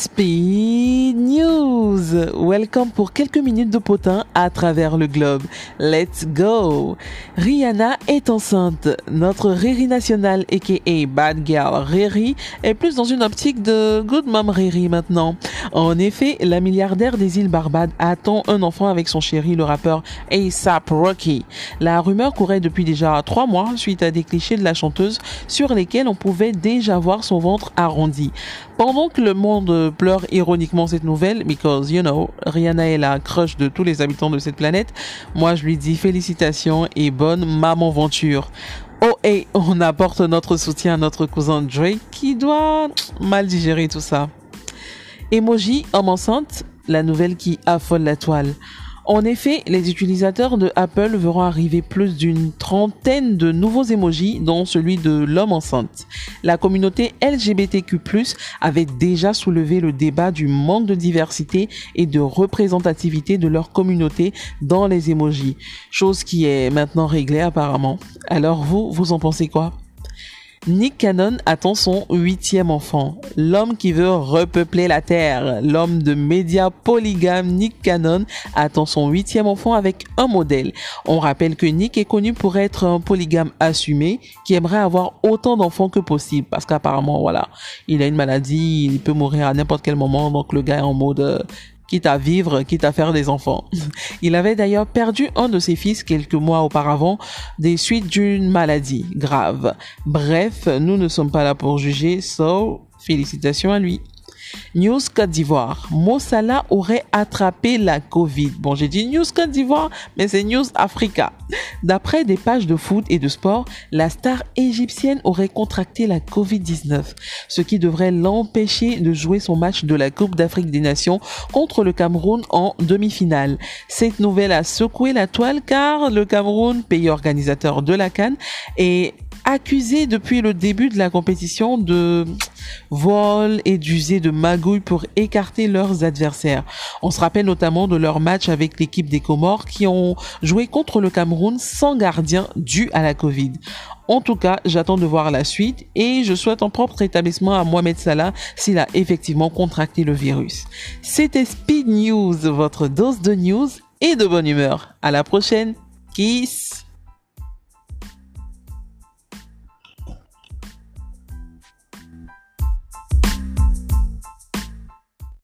Speed Welcome pour quelques minutes de potin à travers le globe. Let's go. Rihanna est enceinte. Notre Riri nationale, aka Bad Girl Riri, est plus dans une optique de Good Mom Riri maintenant. En effet, la milliardaire des îles Barbades attend un enfant avec son chéri, le rappeur ASAP Rocky. La rumeur courait depuis déjà trois mois suite à des clichés de la chanteuse sur lesquels on pouvait déjà voir son ventre arrondi. Pendant que le monde pleure ironiquement cette nouvelle, because you Rihanna est la crush de tous les habitants de cette planète, moi je lui dis félicitations et bonne maman venture. Oh et on apporte notre soutien à notre cousin Drake qui doit mal digérer tout ça. Emoji homme enceinte, la nouvelle qui affole la toile. En effet, les utilisateurs de Apple verront arriver plus d'une trentaine de nouveaux emojis, dont celui de l'homme enceinte. La communauté LGBTQ+, avait déjà soulevé le débat du manque de diversité et de représentativité de leur communauté dans les emojis, chose qui est maintenant réglée apparemment. Alors vous, vous en pensez quoi? Nick Cannon attend son huitième enfant. L'homme qui veut repeupler la Terre. L'homme de médias polygame Nick Cannon attend son huitième enfant avec un modèle. On rappelle que Nick est connu pour être un polygame assumé qui aimerait avoir autant d'enfants que possible parce qu'apparemment voilà, il a une maladie, il peut mourir à n'importe quel moment donc le gars est en mode euh, quitte à vivre, quitte à faire des enfants. Il avait d'ailleurs perdu un de ses fils quelques mois auparavant des suites d'une maladie grave. Bref, nous ne sommes pas là pour juger, so félicitations à lui. News Côte d'Ivoire. Mossala aurait attrapé la Covid. Bon, j'ai dit News Côte d'Ivoire, mais c'est News Africa. D'après des pages de foot et de sport, la star égyptienne aurait contracté la Covid-19, ce qui devrait l'empêcher de jouer son match de la Coupe d'Afrique des Nations contre le Cameroun en demi-finale. Cette nouvelle a secoué la toile car le Cameroun, pays organisateur de la Cannes, est accusé depuis le début de la compétition de vol et d'user de magouilles pour écarter leurs adversaires. On se rappelle notamment de leur match avec l'équipe des Comores qui ont joué contre le Cameroun sans gardien dû à la Covid. En tout cas, j'attends de voir la suite et je souhaite un propre rétablissement à Mohamed Salah s'il a effectivement contracté le virus. C'était Speed News, votre dose de news et de bonne humeur. À la prochaine. Kiss